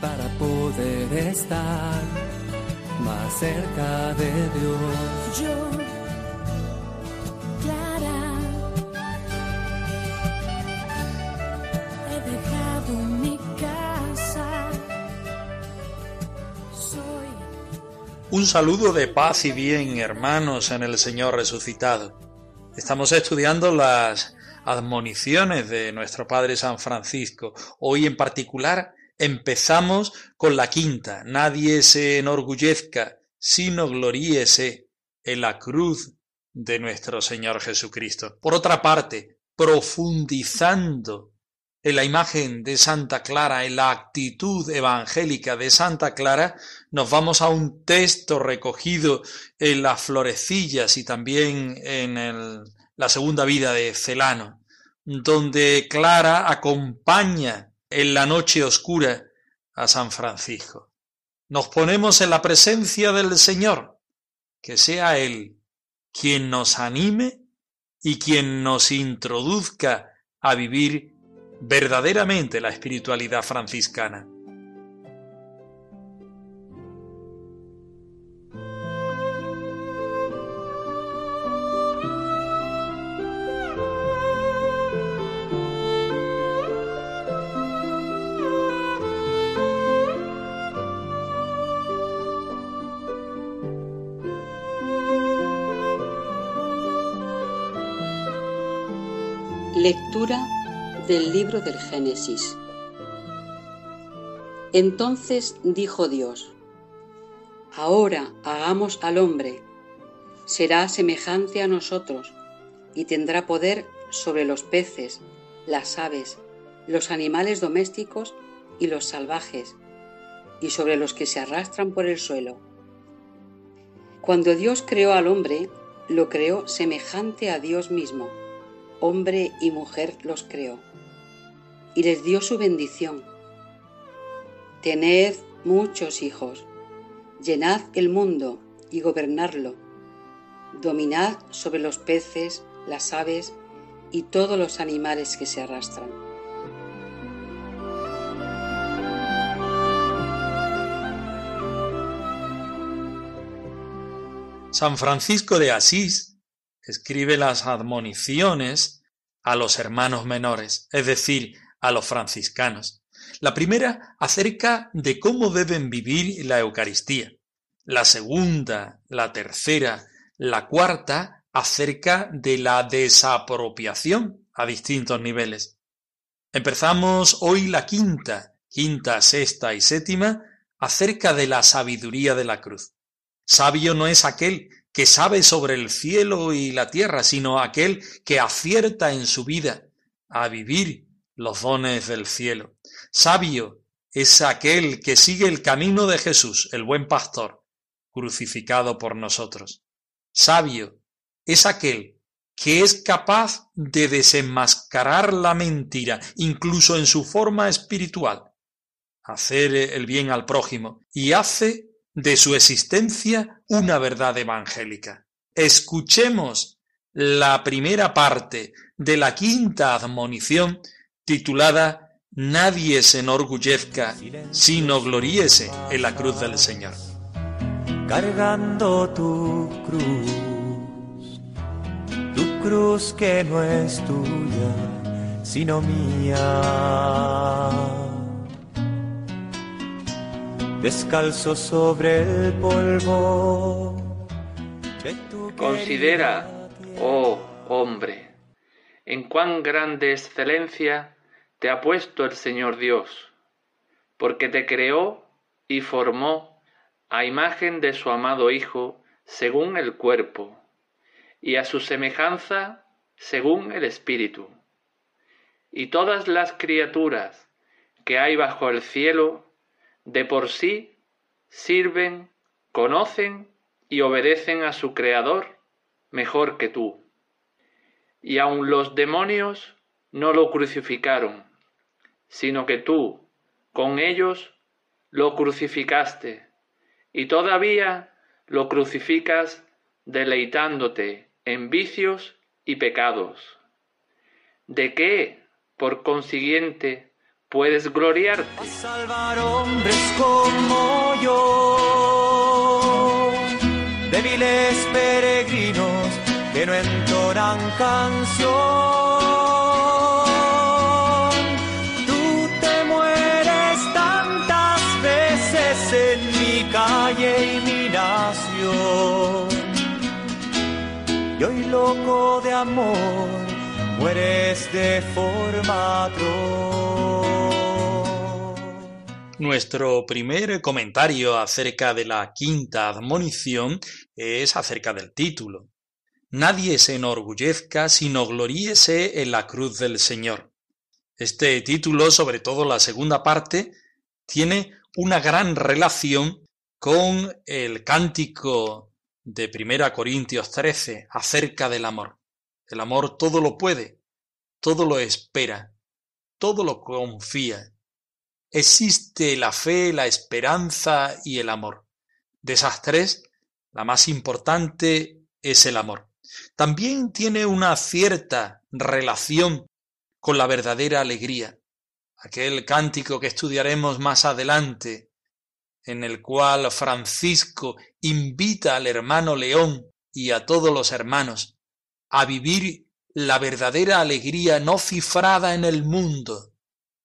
para poder estar más cerca de Dios. Yo, Clara, he dejado mi casa. Soy Un saludo de paz y bien, hermanos, en el Señor resucitado. Estamos estudiando las admoniciones de nuestro Padre San Francisco. Hoy en particular empezamos con la quinta. Nadie se enorgullezca, sino gloríese en la cruz de nuestro Señor Jesucristo. Por otra parte, profundizando en la imagen de Santa Clara, en la actitud evangélica de Santa Clara, nos vamos a un texto recogido en las florecillas y también en el- la segunda vida de Celano, donde Clara acompaña en la noche oscura a San Francisco. Nos ponemos en la presencia del Señor, que sea Él quien nos anime y quien nos introduzca a vivir verdaderamente la espiritualidad franciscana. Lectura del libro del Génesis. Entonces dijo Dios, Ahora hagamos al hombre, será semejante a nosotros y tendrá poder sobre los peces, las aves, los animales domésticos y los salvajes, y sobre los que se arrastran por el suelo. Cuando Dios creó al hombre, lo creó semejante a Dios mismo hombre y mujer los creó, y les dio su bendición. Tened muchos hijos, llenad el mundo y gobernadlo, dominad sobre los peces, las aves y todos los animales que se arrastran. San Francisco de Asís escribe las admoniciones a los hermanos menores, es decir, a los franciscanos. La primera acerca de cómo deben vivir la Eucaristía. La segunda, la tercera, la cuarta acerca de la desapropiación a distintos niveles. Empezamos hoy la quinta, quinta, sexta y séptima acerca de la sabiduría de la cruz. Sabio no es aquel que sabe sobre el cielo y la tierra, sino aquel que acierta en su vida a vivir los dones del cielo. Sabio es aquel que sigue el camino de Jesús, el buen pastor, crucificado por nosotros. Sabio es aquel que es capaz de desenmascarar la mentira, incluso en su forma espiritual, hacer el bien al prójimo, y hace de su existencia una verdad evangélica. Escuchemos la primera parte de la quinta admonición titulada Nadie se enorgullezca, sino gloríese en la cruz del Señor. cargando tu cruz, tu cruz que no es tuya, sino mía. Descalzo sobre el polvo. Considera, oh hombre, en cuán grande excelencia te ha puesto el Señor Dios, porque te creó y formó a imagen de su amado Hijo según el cuerpo, y a su semejanza según el Espíritu, y todas las criaturas que hay bajo el cielo, de por sí sirven, conocen y obedecen a su Creador mejor que tú. Y aun los demonios no lo crucificaron, sino que tú, con ellos, lo crucificaste, y todavía lo crucificas deleitándote en vicios y pecados. ¿De qué, por consiguiente, puedes gloriarte? a salvar hombres como yo, débiles peregrinos que no entonan canción. Tú te mueres tantas veces en mi calle y mi nación. Y hoy loco de amor, Nuestro primer comentario acerca de la quinta admonición es acerca del título. Nadie se enorgullezca, sino gloríese en la cruz del Señor. Este título, sobre todo la segunda parte, tiene una gran relación con el cántico de 1 Corintios 13 acerca del amor. El amor todo lo puede, todo lo espera, todo lo confía. Existe la fe, la esperanza y el amor. De esas tres, la más importante es el amor. También tiene una cierta relación con la verdadera alegría. Aquel cántico que estudiaremos más adelante, en el cual Francisco invita al hermano León y a todos los hermanos a vivir la verdadera alegría no cifrada en el mundo,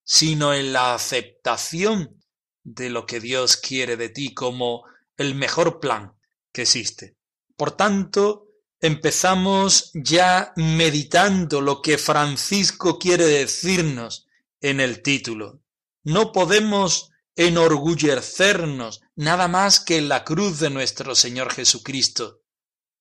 sino en la aceptación de lo que Dios quiere de ti como el mejor plan que existe. Por tanto, empezamos ya meditando lo que Francisco quiere decirnos en el título. No podemos enorgullecernos nada más que en la cruz de nuestro Señor Jesucristo,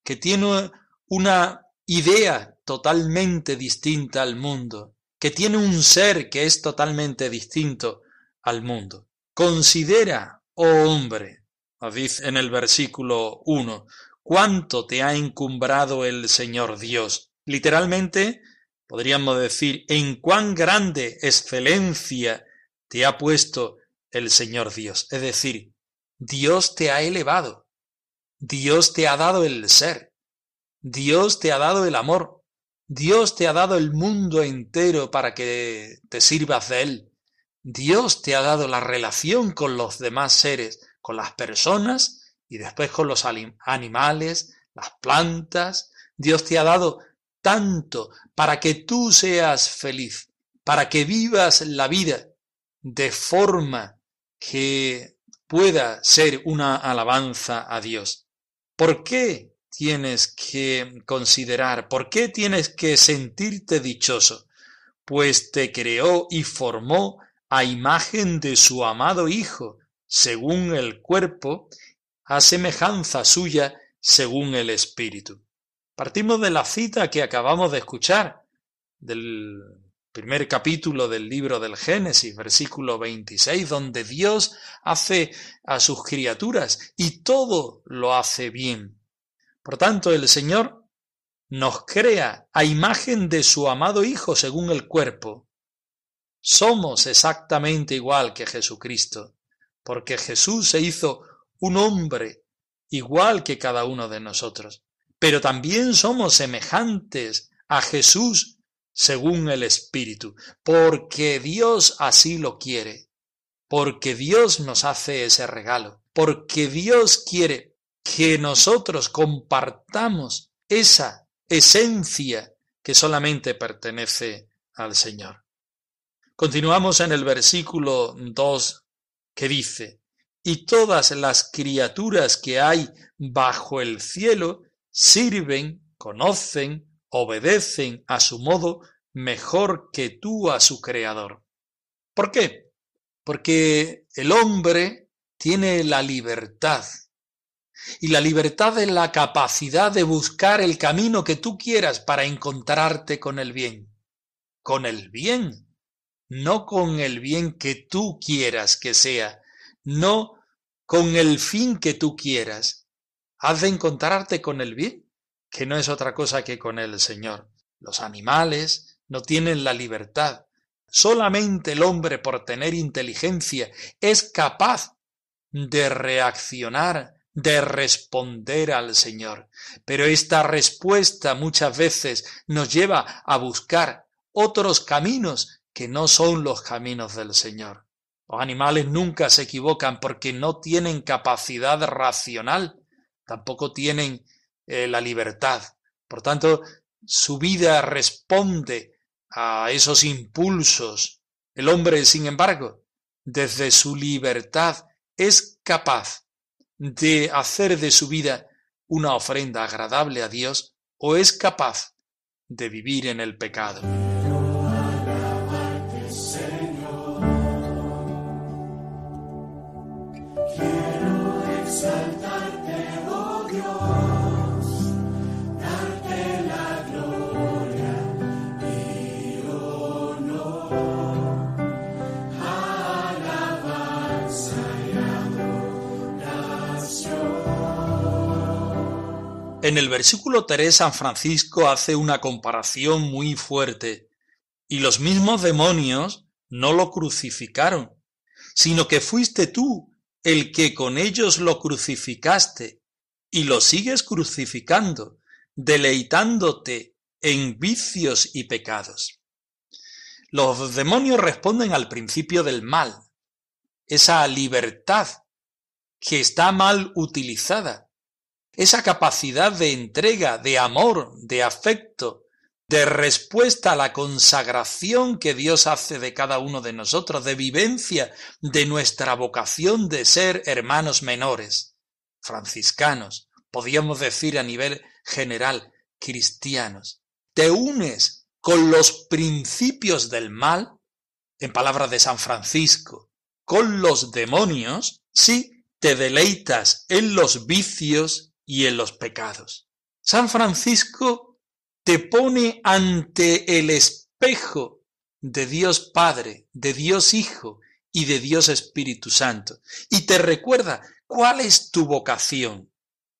que tiene una idea totalmente distinta al mundo, que tiene un ser que es totalmente distinto al mundo. Considera, oh hombre, en el versículo 1, cuánto te ha encumbrado el Señor Dios. Literalmente, podríamos decir, en cuán grande excelencia te ha puesto el Señor Dios. Es decir, Dios te ha elevado, Dios te ha dado el ser, Dios te ha dado el amor, Dios te ha dado el mundo entero para que te sirvas de él. Dios te ha dado la relación con los demás seres, con las personas y después con los animales, las plantas. Dios te ha dado tanto para que tú seas feliz, para que vivas la vida de forma que pueda ser una alabanza a Dios. ¿Por qué tienes que considerar? ¿Por qué tienes que sentirte dichoso? Pues te creó y formó a imagen de su amado Hijo, según el cuerpo, a semejanza suya, según el Espíritu. Partimos de la cita que acabamos de escuchar, del primer capítulo del libro del Génesis, versículo 26, donde Dios hace a sus criaturas y todo lo hace bien. Por tanto, el Señor nos crea a imagen de su amado Hijo según el cuerpo. Somos exactamente igual que Jesucristo, porque Jesús se hizo un hombre igual que cada uno de nosotros. Pero también somos semejantes a Jesús según el Espíritu, porque Dios así lo quiere, porque Dios nos hace ese regalo, porque Dios quiere que nosotros compartamos esa esencia que solamente pertenece al Señor. Continuamos en el versículo 2 que dice, y todas las criaturas que hay bajo el cielo sirven, conocen, obedecen a su modo mejor que tú a su Creador. ¿Por qué? Porque el hombre tiene la libertad. Y la libertad es la capacidad de buscar el camino que tú quieras para encontrarte con el bien con el bien, no con el bien que tú quieras que sea, no con el fin que tú quieras. Has de encontrarte con el bien, que no es otra cosa que con el Señor. Los animales no tienen la libertad. Solamente el hombre, por tener inteligencia, es capaz de reaccionar, de responder al Señor. Pero esta respuesta muchas veces nos lleva a buscar otros caminos que no son los caminos del Señor. Los animales nunca se equivocan porque no tienen capacidad racional, tampoco tienen eh, la libertad. Por tanto, su vida responde a esos impulsos. El hombre, sin embargo, desde su libertad es capaz de hacer de su vida una ofrenda agradable a Dios o es capaz de vivir en el pecado. En el versículo 3 San Francisco hace una comparación muy fuerte. Y los mismos demonios no lo crucificaron, sino que fuiste tú el que con ellos lo crucificaste y lo sigues crucificando, deleitándote en vicios y pecados. Los demonios responden al principio del mal, esa libertad que está mal utilizada esa capacidad de entrega, de amor, de afecto, de respuesta a la consagración que Dios hace de cada uno de nosotros, de vivencia de nuestra vocación de ser hermanos menores, franciscanos, podríamos decir a nivel general, cristianos. Te unes con los principios del mal, en palabras de San Francisco, con los demonios, si te deleitas en los vicios y en los pecados. San Francisco te pone ante el espejo de Dios Padre, de Dios Hijo y de Dios Espíritu Santo y te recuerda cuál es tu vocación.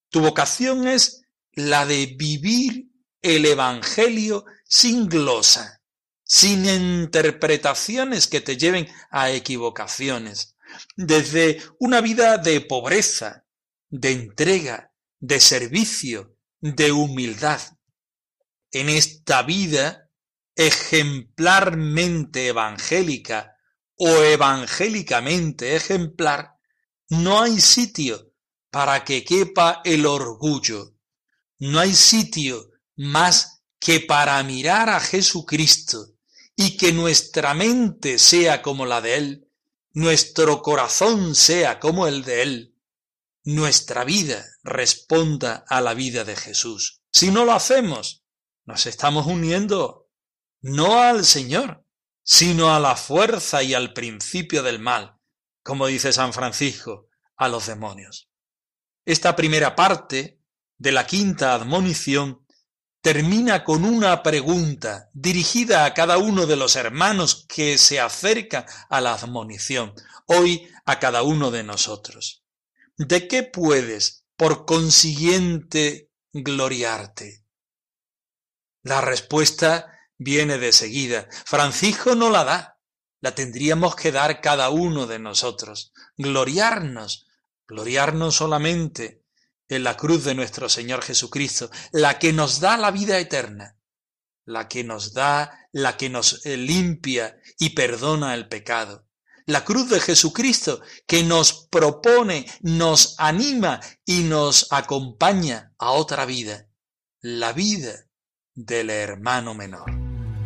Tu vocación es la de vivir el Evangelio sin glosa, sin interpretaciones que te lleven a equivocaciones, desde una vida de pobreza, de entrega, de servicio, de humildad. En esta vida ejemplarmente evangélica o evangélicamente ejemplar, no hay sitio para que quepa el orgullo. No hay sitio más que para mirar a Jesucristo y que nuestra mente sea como la de Él, nuestro corazón sea como el de Él, nuestra vida responda a la vida de Jesús. Si no lo hacemos, nos estamos uniendo no al Señor, sino a la fuerza y al principio del mal, como dice San Francisco, a los demonios. Esta primera parte de la quinta admonición termina con una pregunta dirigida a cada uno de los hermanos que se acerca a la admonición, hoy a cada uno de nosotros. ¿De qué puedes, por consiguiente, gloriarte? La respuesta viene de seguida. Francisco no la da, la tendríamos que dar cada uno de nosotros. Gloriarnos, gloriarnos solamente en la cruz de nuestro Señor Jesucristo, la que nos da la vida eterna, la que nos da, la que nos limpia y perdona el pecado la cruz de Jesucristo que nos propone, nos anima y nos acompaña a otra vida, la vida del hermano menor.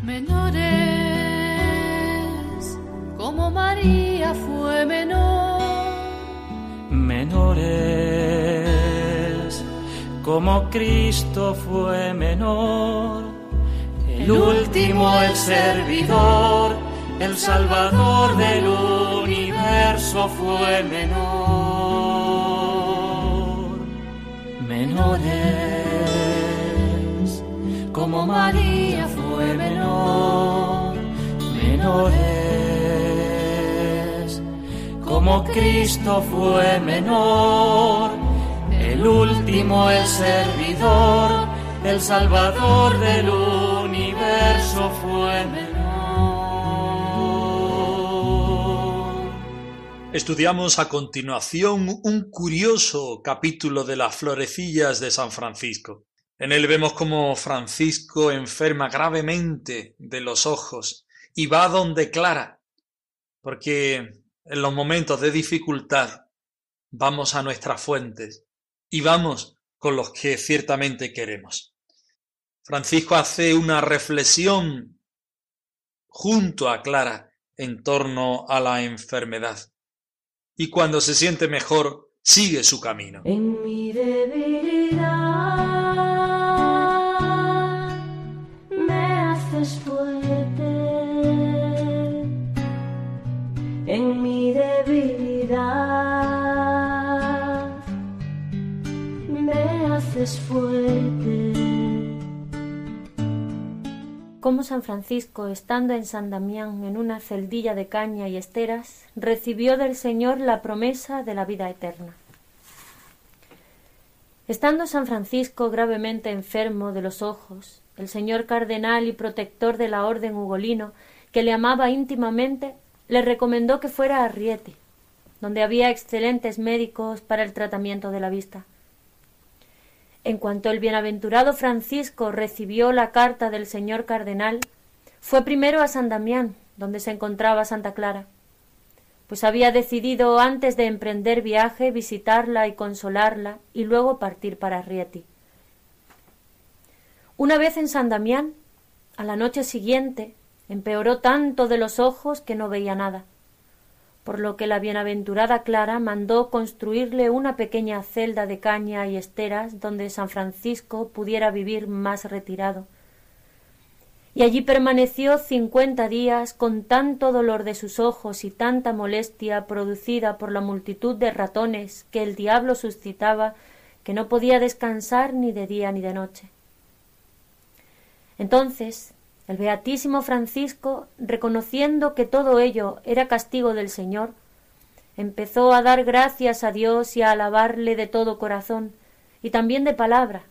Menores, como María fue menor. Menores, como Cristo fue menor. El último, el servidor el Salvador del universo fue menor, menores, como María fue menor. menores, como Cristo fue menor, el último, el servidor, el Salvador del universo Estudiamos a continuación un curioso capítulo de las florecillas de San Francisco. En él vemos cómo Francisco enferma gravemente de los ojos y va donde Clara, porque en los momentos de dificultad vamos a nuestras fuentes y vamos con los que ciertamente queremos. Francisco hace una reflexión junto a Clara en torno a la enfermedad y cuando se siente mejor sigue su camino. En mi debilidad me haces fuerte. En mi debilidad me haces fuerte. San Francisco, estando en San Damián en una celdilla de caña y esteras, recibió del Señor la promesa de la vida eterna. Estando San Francisco gravemente enfermo de los ojos, el señor cardenal y protector de la orden ugolino, que le amaba íntimamente, le recomendó que fuera a Rieti, donde había excelentes médicos para el tratamiento de la vista. En cuanto el bienaventurado Francisco recibió la carta del señor cardenal, fue primero a San Damián, donde se encontraba Santa Clara, pues había decidido antes de emprender viaje visitarla y consolarla y luego partir para Rieti. Una vez en San Damián, a la noche siguiente, empeoró tanto de los ojos que no veía nada por lo que la bienaventurada Clara mandó construirle una pequeña celda de caña y esteras donde San Francisco pudiera vivir más retirado. Y allí permaneció cincuenta días con tanto dolor de sus ojos y tanta molestia producida por la multitud de ratones que el diablo suscitaba que no podía descansar ni de día ni de noche. Entonces el beatísimo Francisco, reconociendo que todo ello era castigo del Señor, empezó a dar gracias a Dios y a alabarle de todo corazón, y también de palabra,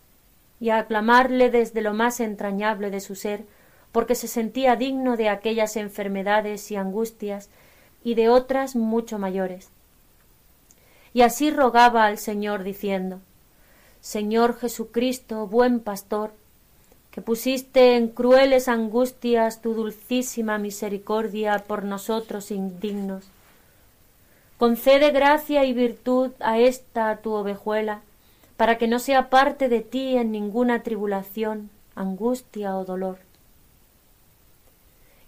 y a aclamarle desde lo más entrañable de su ser, porque se sentía digno de aquellas enfermedades y angustias y de otras mucho mayores. Y así rogaba al Señor diciendo Señor Jesucristo, buen pastor, que pusiste en crueles angustias tu dulcísima misericordia por nosotros indignos. Concede gracia y virtud a esta tu ovejuela, para que no sea parte de ti en ninguna tribulación, angustia o dolor.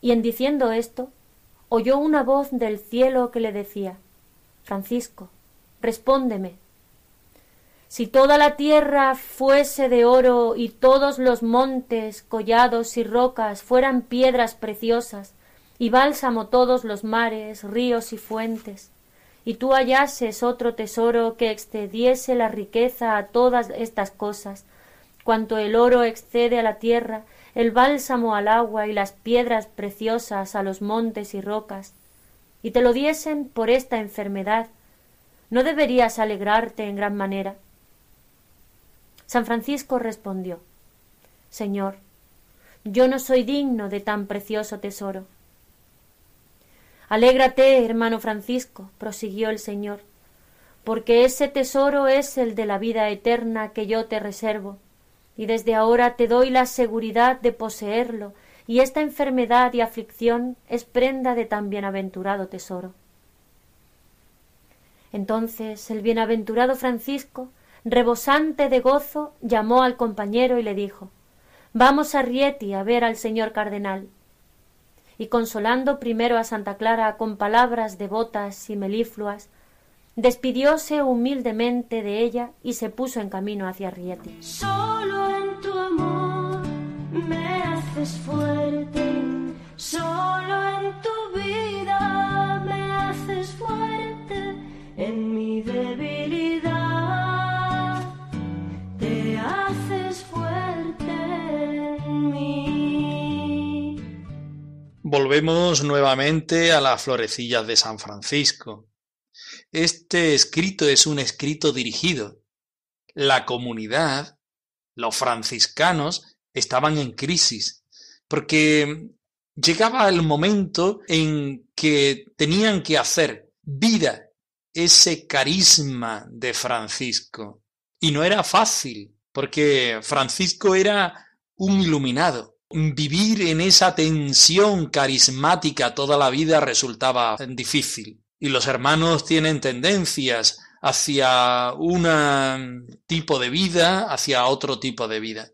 Y en diciendo esto, oyó una voz del cielo que le decía Francisco, respóndeme, si toda la tierra fuese de oro y todos los montes, collados y rocas fueran piedras preciosas, y bálsamo todos los mares, ríos y fuentes, y tú hallases otro tesoro que excediese la riqueza a todas estas cosas, cuanto el oro excede a la tierra, el bálsamo al agua y las piedras preciosas a los montes y rocas, y te lo diesen por esta enfermedad, ¿no deberías alegrarte en gran manera? San Francisco respondió Señor, yo no soy digno de tan precioso tesoro. Alégrate, hermano Francisco, prosiguió el Señor, porque ese tesoro es el de la vida eterna que yo te reservo, y desde ahora te doy la seguridad de poseerlo, y esta enfermedad y aflicción es prenda de tan bienaventurado tesoro. Entonces el bienaventurado Francisco rebosante de gozo, llamó al compañero y le dijo Vamos a Rieti a ver al señor cardenal. Y consolando primero a Santa Clara con palabras devotas y melifluas, despidióse humildemente de ella y se puso en camino hacia Rieti. Solo en tu amor me haces fuerte, solo en tu vida me haces fuerte, en mi debilidad Probemos nuevamente a las florecillas de San Francisco. Este escrito es un escrito dirigido. La comunidad, los franciscanos, estaban en crisis, porque llegaba el momento en que tenían que hacer vida ese carisma de Francisco. Y no era fácil, porque Francisco era un iluminado. Vivir en esa tensión carismática toda la vida resultaba difícil. Y los hermanos tienen tendencias hacia un tipo de vida, hacia otro tipo de vida.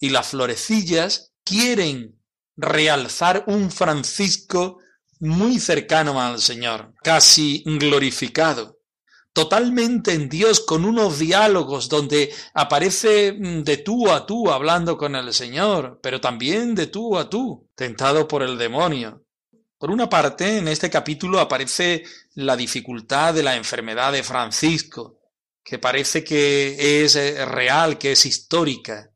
Y las florecillas quieren realzar un Francisco muy cercano al Señor, casi glorificado, totalmente en Dios, con unos diálogos donde aparece mm, de tú a tú hablando con el Señor, pero también de tú a tú, tentado por el demonio. Por una parte, en este capítulo aparece la dificultad de la enfermedad de Francisco, que parece que es eh, real, que es histórica.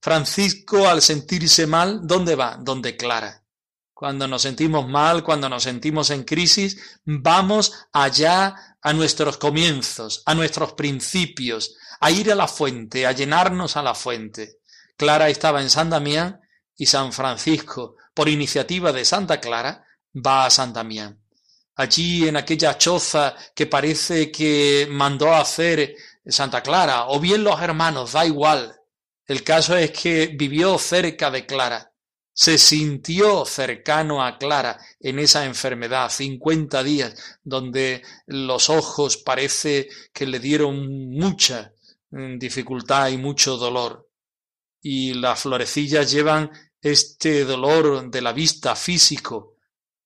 Francisco, al sentirse mal, ¿dónde va? Donde Clara. Cuando nos sentimos mal, cuando nos sentimos en crisis, vamos allá a nuestros comienzos, a nuestros principios, a ir a la fuente, a llenarnos a la fuente. Clara estaba en San Damián y San Francisco, por iniciativa de Santa Clara, va a San Damián. Allí en aquella choza que parece que mandó a hacer Santa Clara, o bien los hermanos, da igual, el caso es que vivió cerca de Clara, se sintió cercano a Clara en esa enfermedad, 50 días, donde los ojos parece que le dieron mucha mm, dificultad y mucho dolor. Y las florecillas llevan este dolor de la vista físico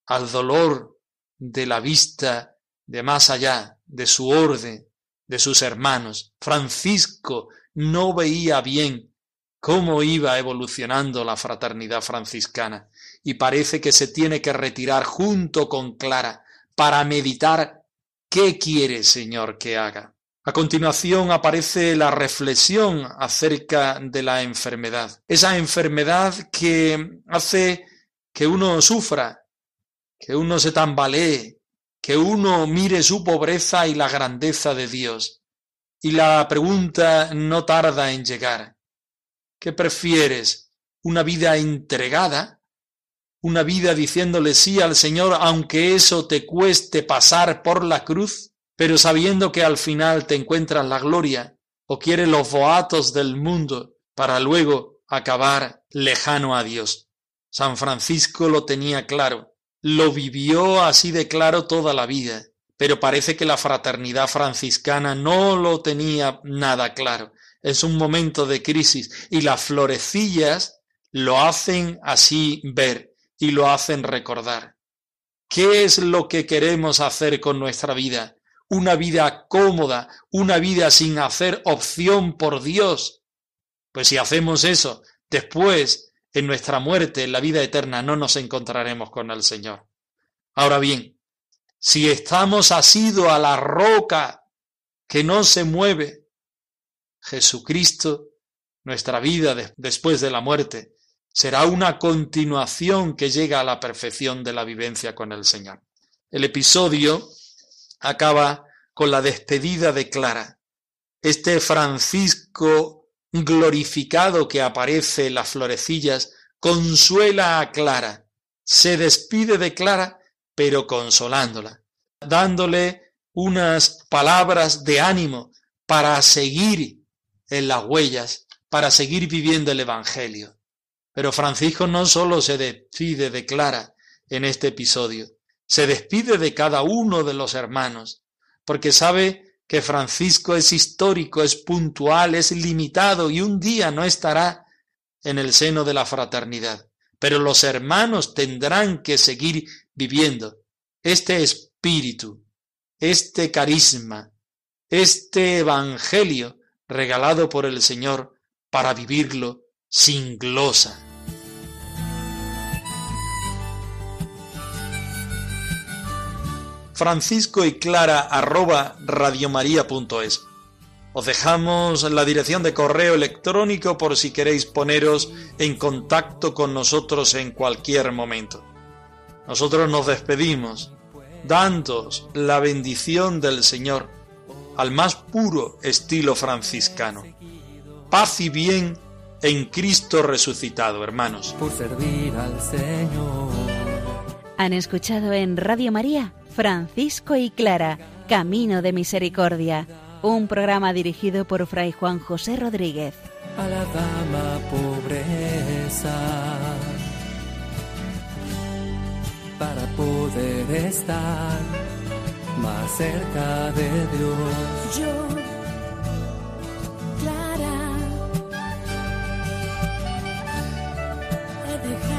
al dolor de la vista de más allá, de su orden, de sus hermanos. Francisco no veía bien cómo iba evolucionando la fraternidad franciscana y parece que se tiene que retirar junto con Clara para meditar qué quiere Señor que haga. A continuación aparece la reflexión acerca de la enfermedad, esa enfermedad que hace que uno sufra, que uno se tambalee, que uno mire su pobreza y la grandeza de Dios. Y la pregunta no tarda en llegar. ¿Qué prefieres? ¿Una vida entregada? ¿Una vida diciéndole sí al Señor aunque eso te cueste pasar por la cruz, pero sabiendo que al final te encuentras la gloria? ¿O quieres los boatos del mundo para luego acabar lejano a Dios? San Francisco lo tenía claro, lo vivió así de claro toda la vida, pero parece que la fraternidad franciscana no lo tenía nada claro es un momento de crisis y las florecillas lo hacen así ver y lo hacen recordar. ¿Qué es lo que queremos hacer con nuestra vida? Una vida cómoda, una vida sin hacer opción por Dios. Pues si hacemos eso, después, en nuestra muerte, en la vida eterna, no nos encontraremos con el Señor. Ahora bien, si estamos asidos a la roca que no se mueve, Jesucristo, nuestra vida después de la muerte, será una continuación que llega a la perfección de la vivencia con el Señor. El episodio acaba con la despedida de Clara. Este Francisco glorificado que aparece en las florecillas consuela a Clara, se despide de Clara, pero consolándola, dándole unas palabras de ánimo para seguir en las huellas para seguir viviendo el Evangelio. Pero Francisco no solo se despide de Clara en este episodio, se despide de cada uno de los hermanos, porque sabe que Francisco es histórico, es puntual, es limitado y un día no estará en el seno de la fraternidad. Pero los hermanos tendrán que seguir viviendo este espíritu, este carisma, este evangelio regalado por el Señor para vivirlo sin glosa. Francisco y Clara arroba radiomaria.es. Os dejamos la dirección de correo electrónico por si queréis poneros en contacto con nosotros en cualquier momento. nosotros nos despedimos dándos la bendición del Señor al más puro estilo franciscano. Paz y bien en Cristo resucitado, hermanos. Por servir al Señor. Han escuchado en Radio María Francisco y Clara, Camino de Misericordia, un programa dirigido por Fray Juan José Rodríguez. A la dama pobreza. Para poder estar más cerca de Dios. Yo, Clara, he dejado.